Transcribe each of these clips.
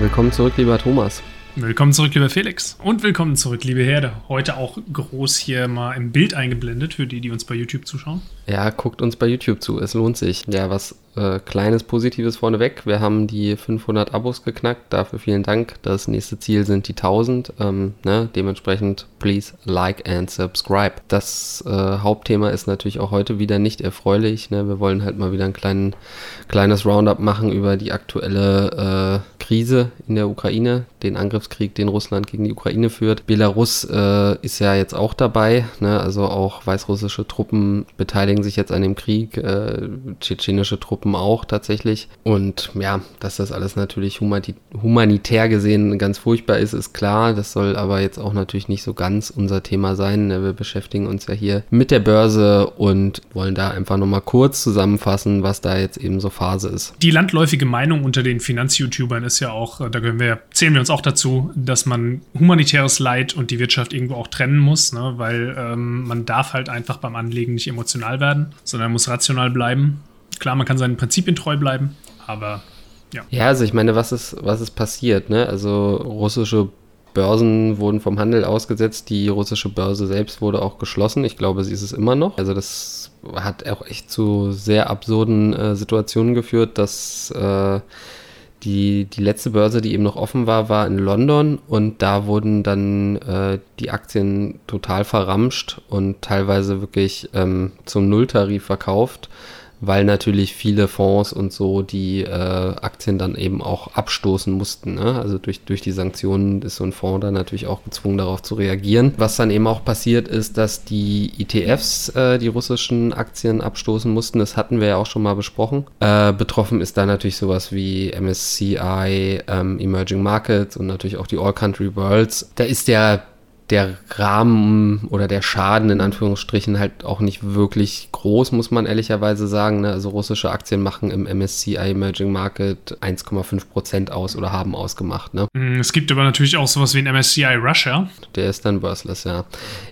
Willkommen zurück, lieber Thomas. Willkommen zurück, lieber Felix. Und willkommen zurück, liebe Herde. Heute auch groß hier mal im Bild eingeblendet für die, die uns bei YouTube zuschauen. Ja, guckt uns bei YouTube zu, es lohnt sich. Ja, was äh, kleines Positives vorneweg. Wir haben die 500 Abos geknackt, dafür vielen Dank. Das nächste Ziel sind die 1000. Ähm, ne? Dementsprechend, please like and subscribe. Das äh, Hauptthema ist natürlich auch heute wieder nicht erfreulich. Ne? Wir wollen halt mal wieder ein kleinen, kleines Roundup machen über die aktuelle äh, Krise in der Ukraine, den Angriffskrieg, den Russland gegen die Ukraine führt. Belarus äh, ist ja jetzt auch dabei. Ne? Also auch weißrussische Truppen beteiligen sich jetzt an dem Krieg. Äh, tschetschenische Truppen auch tatsächlich. Und ja, dass das alles natürlich humanitär gesehen ganz furchtbar ist, ist klar. Das soll aber jetzt auch natürlich nicht so ganz unser Thema sein. Ne? Wir beschäftigen uns ja hier mit der Börse und wollen da einfach nochmal kurz zusammenfassen, was da jetzt eben so Phase ist. Die landläufige Meinung unter den Finanz-YouTubern ist ja auch, da gehören wir, zählen wir uns auch dazu, dass man humanitäres Leid und die Wirtschaft irgendwo auch trennen muss, ne? weil ähm, man darf halt einfach beim Anlegen nicht emotional werden, sondern muss rational bleiben. Klar, man kann seinen Prinzipien treu bleiben, aber ja. Ja, also ich meine, was ist, was ist passiert? Ne? Also russische Börsen wurden vom Handel ausgesetzt, die russische Börse selbst wurde auch geschlossen. Ich glaube, sie ist es immer noch. Also das hat auch echt zu sehr absurden äh, Situationen geführt, dass äh, die, die letzte Börse, die eben noch offen war, war in London und da wurden dann äh, die Aktien total verramscht und teilweise wirklich ähm, zum Nulltarif verkauft weil natürlich viele Fonds und so die äh, Aktien dann eben auch abstoßen mussten. Ne? Also durch, durch die Sanktionen ist so ein Fonds dann natürlich auch gezwungen, darauf zu reagieren. Was dann eben auch passiert ist, dass die ETFs äh, die russischen Aktien abstoßen mussten. Das hatten wir ja auch schon mal besprochen. Äh, betroffen ist da natürlich sowas wie MSCI, ähm, Emerging Markets und natürlich auch die All Country Worlds. Da ist der der Rahmen oder der Schaden in Anführungsstrichen halt auch nicht wirklich groß, muss man ehrlicherweise sagen. Ne? Also russische Aktien machen im MSCI Emerging Market 1,5 Prozent aus oder haben ausgemacht. Ne? Mm, es gibt aber natürlich auch sowas wie ein MSCI Russia. Der ist dann börsless, ja.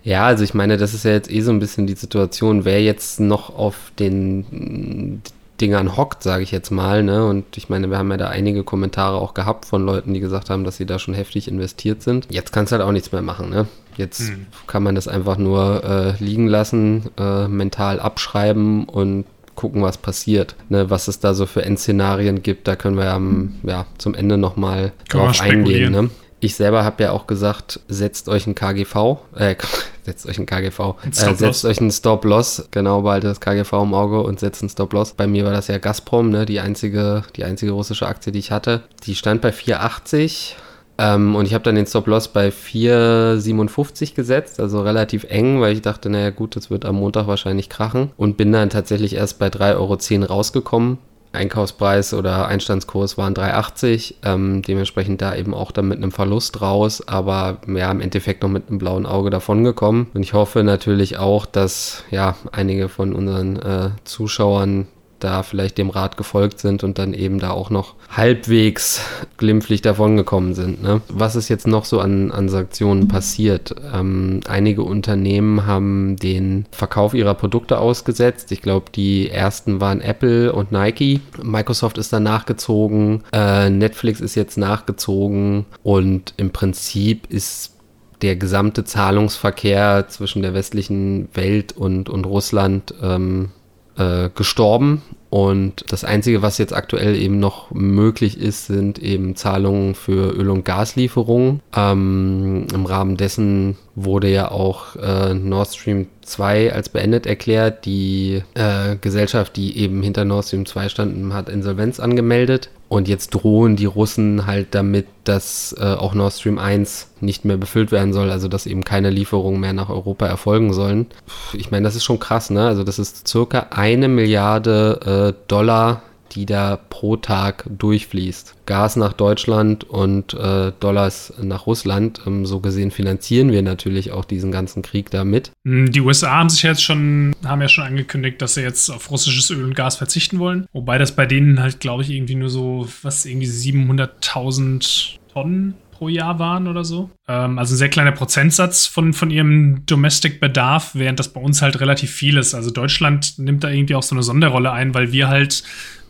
Ja, also ich meine, das ist ja jetzt eh so ein bisschen die Situation, wer jetzt noch auf den Dingern hockt, sage ich jetzt mal. Ne? Und ich meine, wir haben ja da einige Kommentare auch gehabt von Leuten, die gesagt haben, dass sie da schon heftig investiert sind. Jetzt kannst du halt auch nichts mehr machen. Ne? Jetzt hm. kann man das einfach nur äh, liegen lassen, äh, mental abschreiben und gucken, was passiert. Ne, was es da so für Endszenarien gibt, da können wir ja, ja zum Ende nochmal drauf eingehen. Ne? Ich selber habe ja auch gesagt, setzt euch ein KGV, äh, setzt euch ein KGV, äh, setzt euch ein Stop-Loss, genau, behaltet das KGV im Auge und setzt ein Stop-Loss. Bei mir war das ja Gazprom, ne, die einzige, die einzige russische Aktie, die ich hatte. Die stand bei 4,80 ähm, und ich habe dann den Stop-Loss bei 4,57 gesetzt, also relativ eng, weil ich dachte, naja gut, das wird am Montag wahrscheinlich krachen und bin dann tatsächlich erst bei 3,10 Euro rausgekommen Einkaufspreis oder Einstandskurs waren 3,80. Ähm, dementsprechend da eben auch dann mit einem Verlust raus, aber ja, im Endeffekt noch mit einem blauen Auge davongekommen. Und ich hoffe natürlich auch, dass ja einige von unseren äh, Zuschauern da vielleicht dem Rat gefolgt sind und dann eben da auch noch halbwegs glimpflich davongekommen sind. Ne? Was ist jetzt noch so an, an Sanktionen passiert? Ähm, einige Unternehmen haben den Verkauf ihrer Produkte ausgesetzt. Ich glaube, die ersten waren Apple und Nike. Microsoft ist dann nachgezogen. Äh, Netflix ist jetzt nachgezogen und im Prinzip ist der gesamte Zahlungsverkehr zwischen der westlichen Welt und, und Russland ähm, äh, gestorben. Und das Einzige, was jetzt aktuell eben noch möglich ist, sind eben Zahlungen für Öl- und Gaslieferungen. Ähm, Im Rahmen dessen wurde ja auch äh, Nord Stream 2 als beendet erklärt. Die äh, Gesellschaft, die eben hinter Nord Stream 2 stand, hat Insolvenz angemeldet. Und jetzt drohen die Russen halt damit, dass äh, auch Nord Stream 1 nicht mehr befüllt werden soll, also dass eben keine Lieferungen mehr nach Europa erfolgen sollen. Ich meine, das ist schon krass, ne? Also das ist circa eine Milliarde äh, Dollar die da pro Tag durchfließt. Gas nach Deutschland und äh, Dollars nach Russland. Ähm, so gesehen finanzieren wir natürlich auch diesen ganzen Krieg damit. Hm, die USA haben sich jetzt schon, haben ja schon angekündigt, dass sie jetzt auf russisches Öl und Gas verzichten wollen. Wobei das bei denen halt, glaube ich, irgendwie nur so, was, irgendwie 700.000 Tonnen pro Jahr waren oder so. Ähm, also ein sehr kleiner Prozentsatz von, von ihrem Domestic-Bedarf, während das bei uns halt relativ viel ist. Also Deutschland nimmt da irgendwie auch so eine Sonderrolle ein, weil wir halt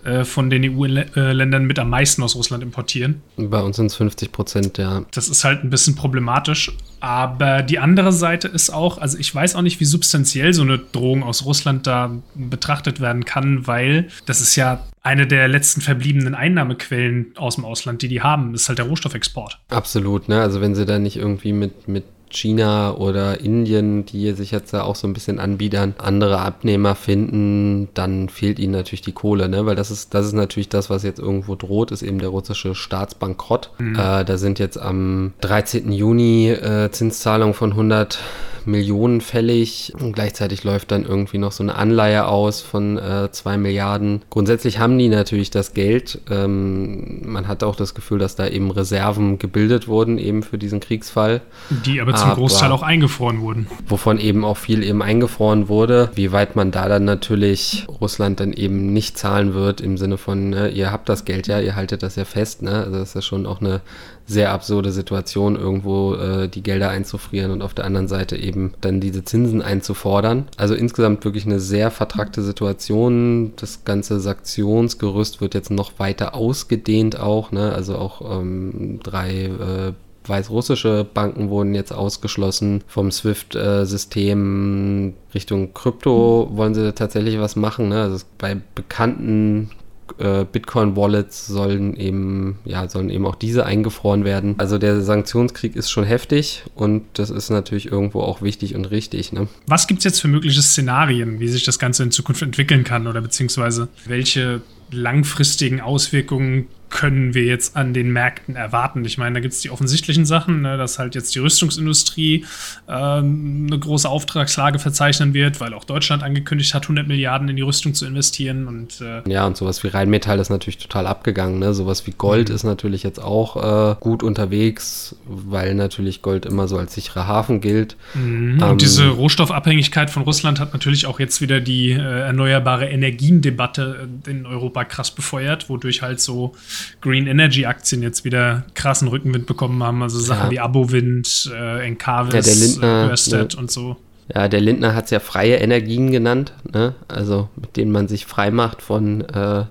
äh, von den EU-Ländern mit am meisten aus Russland importieren. Bei uns sind es 50 Prozent, ja. Das ist halt ein bisschen problematisch. Aber die andere Seite ist auch, also ich weiß auch nicht, wie substanziell so eine Drohung aus Russland da betrachtet werden kann, weil das ist ja eine der letzten verbliebenen Einnahmequellen aus dem Ausland, die die haben, das ist halt der Rohstoffexport. Absolut, ne? Also wenn sie da nicht irgendwie mit, mit China oder Indien, die sich jetzt da auch so ein bisschen anbiedern, andere Abnehmer finden, dann fehlt ihnen natürlich die Kohle, ne? Weil das ist, das ist natürlich das, was jetzt irgendwo droht, ist eben der russische Staatsbankrott. Mhm. Äh, da sind jetzt am 13. Juni äh, Zinszahlungen von 100 Millionen fällig und gleichzeitig läuft dann irgendwie noch so eine Anleihe aus von äh, 2 Milliarden. Grundsätzlich haben die natürlich das Geld. Ähm, man hat auch das Gefühl, dass da eben Reserven gebildet wurden, eben für diesen Kriegsfall. Die aber zum aber, Großteil auch eingefroren wurden. Wovon eben auch viel eben eingefroren wurde. Wie weit man da dann natürlich Russland dann eben nicht zahlen wird, im Sinne von, ne, ihr habt das Geld ja, ihr haltet das ja fest. Ne? Also das ist ja schon auch eine sehr absurde Situation, irgendwo äh, die Gelder einzufrieren und auf der anderen Seite eben dann diese Zinsen einzufordern. Also insgesamt wirklich eine sehr vertrackte Situation. Das ganze Sanktionsgerüst wird jetzt noch weiter ausgedehnt auch. Ne? Also auch ähm, drei äh, weißrussische Banken wurden jetzt ausgeschlossen vom SWIFT-System. Richtung Krypto wollen sie tatsächlich was machen. Ne? Also bei bekannten äh, Bitcoin-Wallets sollen eben, ja, sollen eben auch diese eingefroren werden. Also der Sanktionskrieg ist schon heftig und das ist natürlich irgendwo auch wichtig und richtig. Ne? Was gibt es jetzt für mögliche Szenarien, wie sich das Ganze in Zukunft entwickeln kann oder beziehungsweise welche langfristigen Auswirkungen können wir jetzt an den Märkten erwarten? Ich meine, da gibt es die offensichtlichen Sachen, ne, dass halt jetzt die Rüstungsindustrie ähm, eine große Auftragslage verzeichnen wird, weil auch Deutschland angekündigt hat, 100 Milliarden in die Rüstung zu investieren. Und, äh ja, und sowas wie Rheinmetall ist natürlich total abgegangen. Ne? Sowas wie Gold mhm. ist natürlich jetzt auch äh, gut unterwegs, weil natürlich Gold immer so als sicherer Hafen gilt. Mhm. Ähm, und diese Rohstoffabhängigkeit von Russland hat natürlich auch jetzt wieder die äh, erneuerbare Energiendebatte in Europa krass befeuert, wodurch halt so Green Energy Aktien jetzt wieder krassen Rückenwind bekommen haben. Also Sachen ja. wie Abowind, äh, Encarvis, ja, ne, und so. Ja, der Lindner hat es ja freie Energien genannt, ne? also mit denen man sich frei macht von äh,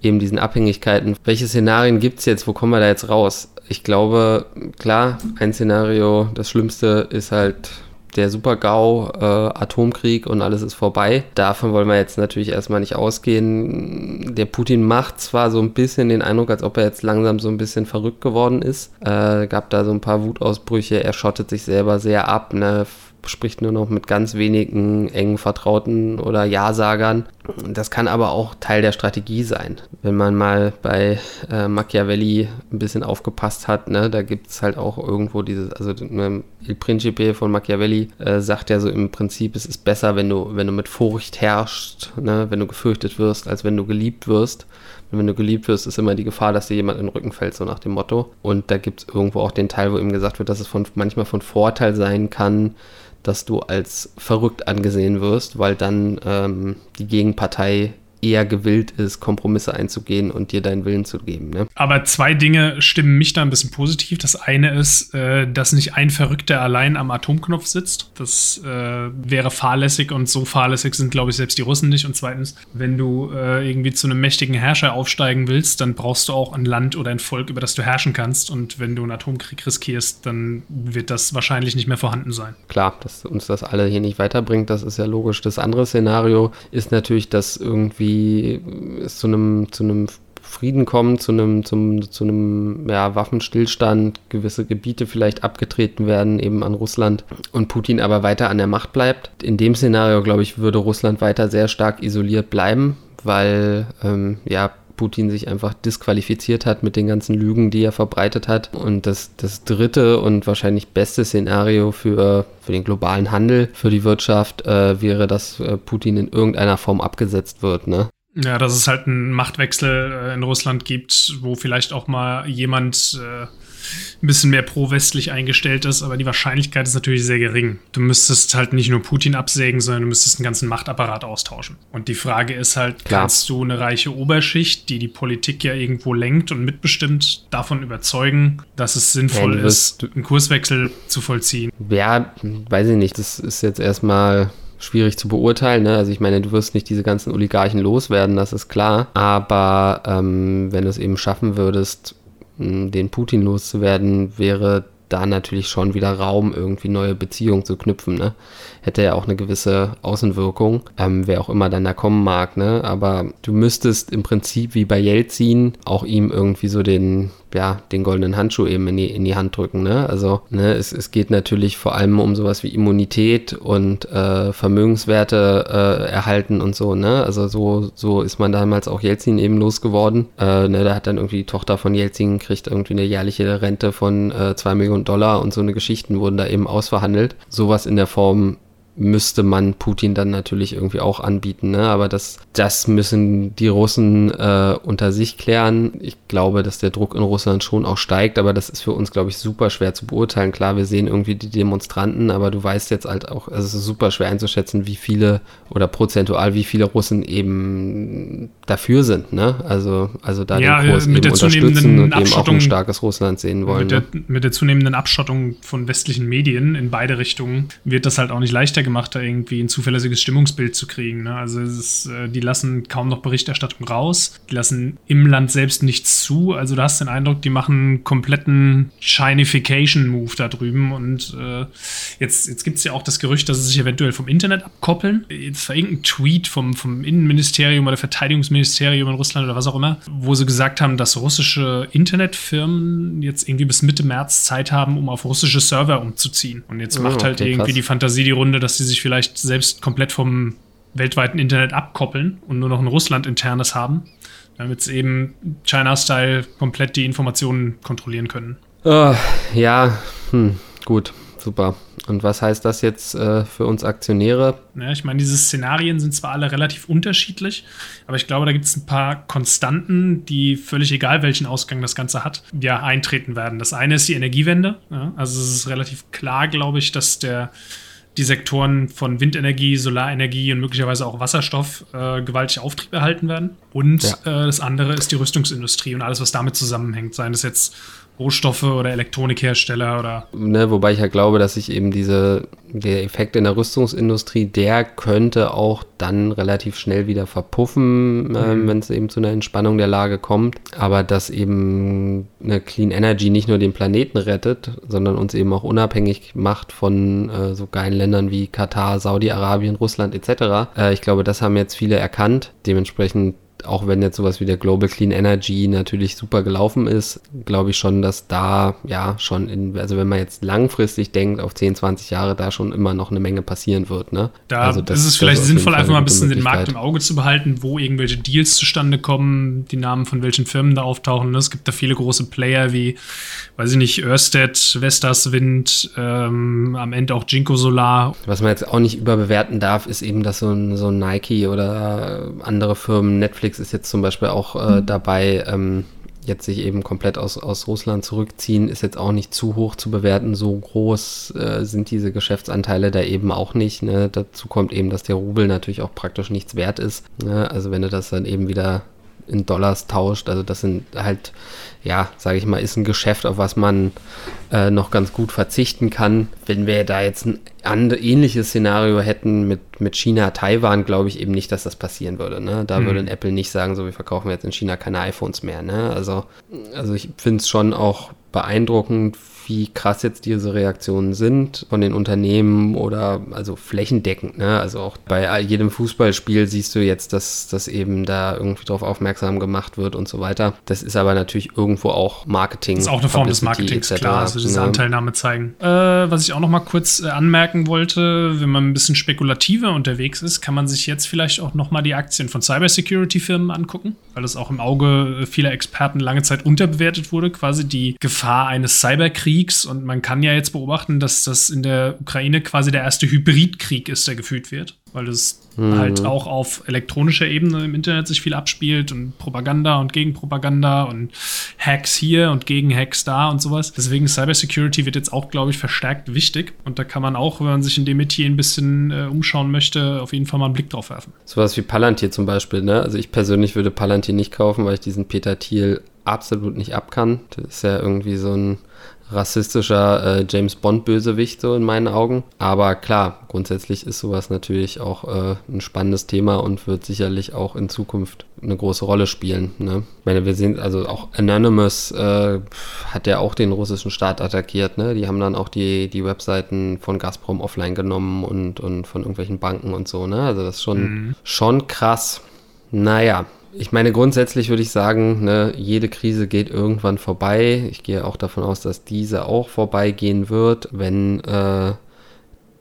eben diesen Abhängigkeiten. Welche Szenarien gibt es jetzt? Wo kommen wir da jetzt raus? Ich glaube, klar, ein Szenario, das Schlimmste ist halt der Super-GAU, äh, Atomkrieg und alles ist vorbei. Davon wollen wir jetzt natürlich erstmal nicht ausgehen. Der Putin macht zwar so ein bisschen den Eindruck, als ob er jetzt langsam so ein bisschen verrückt geworden ist. Äh, gab da so ein paar Wutausbrüche, er schottet sich selber sehr ab, ne? spricht nur noch mit ganz wenigen engen Vertrauten oder Ja-Sagern. Das kann aber auch Teil der Strategie sein. Wenn man mal bei äh, Machiavelli ein bisschen aufgepasst hat, ne, da gibt es halt auch irgendwo dieses, also ne, Il Principe von Machiavelli äh, sagt ja so im Prinzip, es ist besser, wenn du, wenn du mit Furcht herrschst, ne, wenn du gefürchtet wirst, als wenn du geliebt wirst. Und wenn du geliebt wirst, ist immer die Gefahr, dass dir jemand in den Rücken fällt, so nach dem Motto. Und da gibt es irgendwo auch den Teil, wo ihm gesagt wird, dass es von, manchmal von Vorteil sein kann, dass du als verrückt angesehen wirst, weil dann ähm, die Gegenpartei eher gewillt ist, Kompromisse einzugehen und dir deinen Willen zu geben. Ne? Aber zwei Dinge stimmen mich da ein bisschen positiv. Das eine ist, äh, dass nicht ein Verrückter allein am Atomknopf sitzt. Das äh, wäre fahrlässig und so fahrlässig sind, glaube ich, selbst die Russen nicht. Und zweitens, wenn du äh, irgendwie zu einem mächtigen Herrscher aufsteigen willst, dann brauchst du auch ein Land oder ein Volk, über das du herrschen kannst. Und wenn du einen Atomkrieg riskierst, dann wird das wahrscheinlich nicht mehr vorhanden sein. Klar, dass uns das alle hier nicht weiterbringt, das ist ja logisch. Das andere Szenario ist natürlich, dass irgendwie irgendwie es zu einem, zu einem Frieden kommt, zu einem, zum, zu einem ja, Waffenstillstand, gewisse Gebiete vielleicht abgetreten werden, eben an Russland und Putin aber weiter an der Macht bleibt. In dem Szenario, glaube ich, würde Russland weiter sehr stark isoliert bleiben, weil ähm, ja, Putin sich einfach disqualifiziert hat mit den ganzen Lügen, die er verbreitet hat. Und das, das dritte und wahrscheinlich beste Szenario für, für den globalen Handel, für die Wirtschaft, äh, wäre, dass äh, Putin in irgendeiner Form abgesetzt wird. Ne? Ja, dass es halt einen Machtwechsel äh, in Russland gibt, wo vielleicht auch mal jemand äh, ein bisschen mehr pro-westlich eingestellt ist, aber die Wahrscheinlichkeit ist natürlich sehr gering. Du müsstest halt nicht nur Putin absägen, sondern du müsstest einen ganzen Machtapparat austauschen. Und die Frage ist halt, Klar. kannst du eine reiche Oberschicht, die die Politik ja irgendwo lenkt und mitbestimmt, davon überzeugen, dass es sinnvoll ja, ist, einen Kurswechsel zu vollziehen? Ja, weiß ich nicht. Das ist jetzt erstmal schwierig zu beurteilen. Ne? Also ich meine, du wirst nicht diese ganzen Oligarchen loswerden, das ist klar. Aber ähm, wenn du es eben schaffen würdest, den Putin loszuwerden, wäre da natürlich schon wieder Raum, irgendwie neue Beziehungen zu knüpfen. Ne? Hätte ja auch eine gewisse Außenwirkung, ähm, wer auch immer dann da kommen mag. Ne? Aber du müsstest im Prinzip wie bei Jelzin auch ihm irgendwie so den, ja, den goldenen Handschuh eben in die, in die Hand drücken. Ne? Also ne, es, es geht natürlich vor allem um sowas wie Immunität und äh, Vermögenswerte äh, erhalten und so. Ne? Also so, so ist man damals auch Jelzin eben losgeworden. Äh, ne, da hat dann irgendwie die Tochter von Jelzin kriegt irgendwie eine jährliche Rente von äh, 2 Millionen Dollar und so eine Geschichten wurden da eben ausverhandelt. Sowas in der Form müsste man Putin dann natürlich irgendwie auch anbieten. Ne? Aber das, das müssen die Russen äh, unter sich klären. Ich glaube, dass der Druck in Russland schon auch steigt, aber das ist für uns, glaube ich, super schwer zu beurteilen. Klar, wir sehen irgendwie die Demonstranten, aber du weißt jetzt halt auch, also es ist super schwer einzuschätzen, wie viele oder prozentual wie viele Russen eben dafür sind. Ne? Also, also da ja, den Kurs mit eben der unterstützen und eben auch Abschottung- ein starkes Russland sehen wollen. Mit der, Ne? mit der zunehmenden Abschottung von westlichen Medien in beide Richtungen wird das halt auch nicht leichter gemacht, da irgendwie ein zuverlässiges Stimmungsbild zu kriegen. Ne? Also ist, äh, die lassen kaum noch Berichterstattung raus, die lassen im Land selbst nichts zu. Also du hast den Eindruck, die machen einen kompletten Shinification-Move da drüben. Und äh, jetzt, jetzt gibt es ja auch das Gerücht, dass sie sich eventuell vom Internet abkoppeln. Jetzt war irgendein Tweet vom, vom Innenministerium oder Verteidigungsministerium in Russland oder was auch immer, wo sie gesagt haben, dass russische Internetfirmen jetzt irgendwie bis Mitte März Zeit haben, um auf russische Server umzuziehen. Und jetzt Oh, macht halt okay, irgendwie krass. die Fantasie die Runde, dass sie sich vielleicht selbst komplett vom weltweiten Internet abkoppeln und nur noch ein Russland-internes haben, damit sie eben China-Style komplett die Informationen kontrollieren können. Oh, ja, hm, gut, super. Und was heißt das jetzt äh, für uns Aktionäre? Ja, ich meine, diese Szenarien sind zwar alle relativ unterschiedlich, aber ich glaube, da gibt es ein paar Konstanten, die völlig egal, welchen Ausgang das Ganze hat, ja, eintreten werden. Das eine ist die Energiewende. Ja, also es ist relativ klar, glaube ich, dass der die Sektoren von Windenergie, Solarenergie und möglicherweise auch Wasserstoff äh, gewaltig Auftrieb erhalten werden. Und Ja. äh, das andere ist die Rüstungsindustrie und alles, was damit zusammenhängt, seien es jetzt Rohstoffe oder Elektronikhersteller oder Ne, wobei ich ja glaube, dass sich eben diese, der Effekt in der Rüstungsindustrie, der könnte auch dann relativ schnell wieder verpuffen, ähm, wenn es eben zu einer Entspannung der Lage kommt. Aber dass eben eine Clean Energy nicht nur den Planeten rettet, sondern uns eben auch unabhängig macht von äh, so geilen Ländern wie Katar, Saudi-Arabien, Russland etc. Äh, ich glaube, das haben jetzt viele erkannt. Dementsprechend auch wenn jetzt sowas wie der Global Clean Energy natürlich super gelaufen ist, glaube ich schon, dass da ja schon in, also wenn man jetzt langfristig denkt, auf 10, 20 Jahre da schon immer noch eine Menge passieren wird. Ne? Da also das- ist es vielleicht sinnvoll, einfach mal ein bisschen den Markt im. Auge zu behalten, wo irgendwelche Deals zustande kommen, die Namen von welchen Firmen da auftauchen. ne? Es gibt da viele große Player wie, weiß ich nicht, Ørsted, Vestas Wind, ähm, am Ende auch Jinko Solar. Was man jetzt auch nicht überbewerten darf, ist eben, dass so ein, so ein Nike oder andere Firmen, Netflix ist jetzt zum Beispiel auch äh, dabei, ähm, jetzt sich eben komplett aus, aus Russland zurückziehen, ist jetzt auch nicht zu hoch zu bewerten. So groß äh, sind diese Geschäftsanteile da eben auch nicht. Ne? Dazu kommt eben, dass der Rubel natürlich auch praktisch nichts wert ist. Ne? Also wenn du das dann eben wieder in Dollars tauscht, also das sind halt, ja, sage ich mal, ist ein Geschäft, auf was man äh, noch ganz gut verzichten kann. Wenn wir da jetzt ein and ähnliches Szenario hätten mit, mit China, Taiwan, glaube ich eben nicht, dass das passieren würde. Ne? Da Mhm. würde ein Apple nicht sagen, so wir verkaufen jetzt in China keine iPhones mehr. Ne? Also, also ich finde es schon auch beeindruckend, wie krass jetzt diese Reaktionen sind von den Unternehmen oder also flächendeckend. Ne? Also auch bei jedem Fußballspiel siehst du jetzt, dass, dass eben da irgendwie drauf aufmerksam gemacht wird und so weiter. Das ist aber natürlich irgendwo auch Marketing. Das ist auch eine Form des Publicity Marketings, etc., klar, also diese ne? Anteilnahme zeigen. Äh, was ich auch noch mal kurz äh, anmerken wollte, wenn man ein bisschen spekulativer unterwegs ist, kann man sich jetzt vielleicht auch noch mal die Aktien von Cybersecurity-Firmen angucken, weil das auch im Auge vieler Experten lange Zeit unterbewertet wurde, quasi die Gefahr eines Cyberkriegs. Und man kann ja jetzt beobachten, dass das in der Ukraine quasi der erste Hybridkrieg ist, der geführt wird, weil es halt auch auf elektronischer Ebene im Internet sich viel abspielt und Propaganda und Gegenpropaganda und Hacks hier und Gegen-Hacks da und sowas. Deswegen Cybersecurity wird jetzt auch, glaube ich, verstärkt wichtig. Und da kann man auch, wenn man sich in dem Metier ein bisschen äh, umschauen möchte, auf jeden Fall mal einen Blick drauf werfen. Sowas wie Palantir zum Beispiel, ne? Also ich persönlich würde Palantir nicht kaufen, weil ich diesen Peter Thiel absolut nicht ab kann. Das ist ja irgendwie so ein rassistischer äh, James Bond-Bösewicht, so in meinen Augen. Aber klar, grundsätzlich ist sowas natürlich auch äh, ein spannendes Thema und wird sicherlich auch in Zukunft eine große Rolle spielen. Ne? Ich meine, wir sehen, also auch Anonymous äh, hat ja auch den russischen Staat attackiert. Ne? Die haben dann auch die, die Webseiten von Gazprom offline genommen und, und von irgendwelchen Banken und so. Ne? Also das ist schon, mhm. schon krass. Naja, ich meine, grundsätzlich würde ich sagen, ne, jede Krise geht irgendwann vorbei. Ich gehe auch davon aus, dass diese auch vorbeigehen wird. Wenn äh,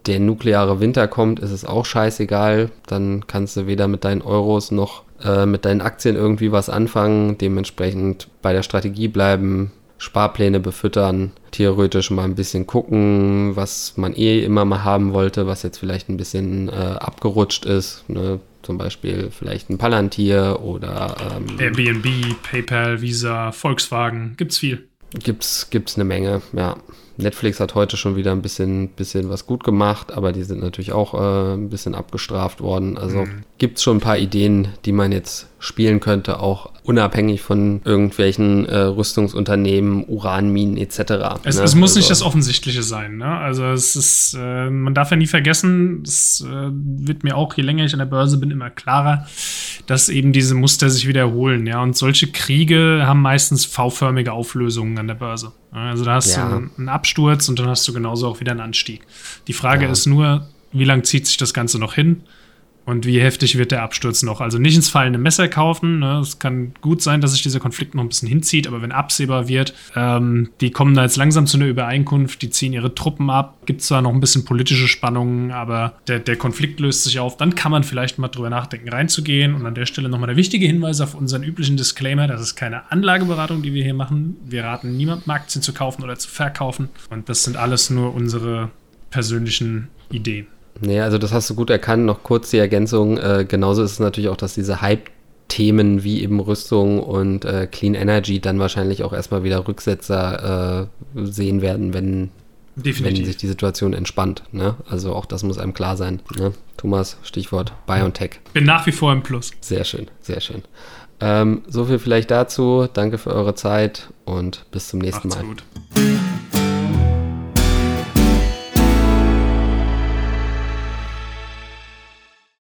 der nukleare Winter kommt, ist es auch scheißegal. Dann kannst du weder mit deinen Euros noch äh, mit deinen Aktien irgendwie was anfangen. Dementsprechend bei der Strategie bleiben, Sparpläne befüttern, theoretisch mal ein bisschen gucken, was man eh immer mal haben wollte, was jetzt vielleicht ein bisschen äh, abgerutscht ist. Ne? Zum Beispiel vielleicht ein Palantir oder ähm, Airbnb, PayPal, Visa, Volkswagen, gibt's viel. Gibt's, gibt's eine Menge, ja. Netflix hat heute schon wieder ein bisschen, bisschen was gut gemacht, aber die sind natürlich auch äh, ein bisschen abgestraft worden. Also mhm. gibt es schon ein paar Ideen, die man jetzt spielen könnte, auch unabhängig von irgendwelchen äh, Rüstungsunternehmen, Uranminen etc. Es, ne? es muss also, nicht das Offensichtliche sein. Ne? Also es ist, äh, man darf ja nie vergessen, es äh, wird mir auch, je länger ich an der Börse bin, immer klarer, dass eben diese Muster sich wiederholen. Ja, und solche Kriege haben meistens V-förmige Auflösungen an der Börse. Also da hast ja. du einen, Absturz und dann hast du genauso auch wieder einen Anstieg. Die Frage ja. ist nur, wie lange zieht sich das Ganze noch hin? Und wie heftig wird der Absturz noch? Also nicht ins fallende Messer kaufen. Ne? Es kann gut sein, dass sich dieser Konflikt noch ein bisschen hinzieht, aber wenn absehbar wird, ähm, die kommen da jetzt langsam zu einer Übereinkunft, die ziehen ihre Truppen ab, gibt zwar noch ein bisschen politische Spannungen, aber der, der Konflikt löst sich auf, dann kann man vielleicht mal drüber nachdenken, reinzugehen. Und an der Stelle nochmal der wichtige Hinweis auf unseren üblichen Disclaimer: Das ist keine Anlageberatung, die wir hier machen. Wir raten niemandem Aktien zu kaufen oder zu verkaufen. Und das sind alles nur unsere persönlichen Ideen. Nee, also das hast du gut erkannt. Noch kurz die Ergänzung. Äh, genauso ist es natürlich auch, dass diese Hype-Themen wie eben Rüstung und äh, Clean Energy dann wahrscheinlich auch erstmal wieder Rücksetzer äh, sehen werden, wenn, wenn sich die Situation entspannt. Ne? Also auch das muss einem klar sein. Ne? Thomas, Stichwort BioNTech. Bin nach wie vor im Plus. Sehr schön, sehr schön. Ähm, so viel vielleicht dazu. Danke für eure Zeit und bis zum nächsten Macht's Mal. Gut.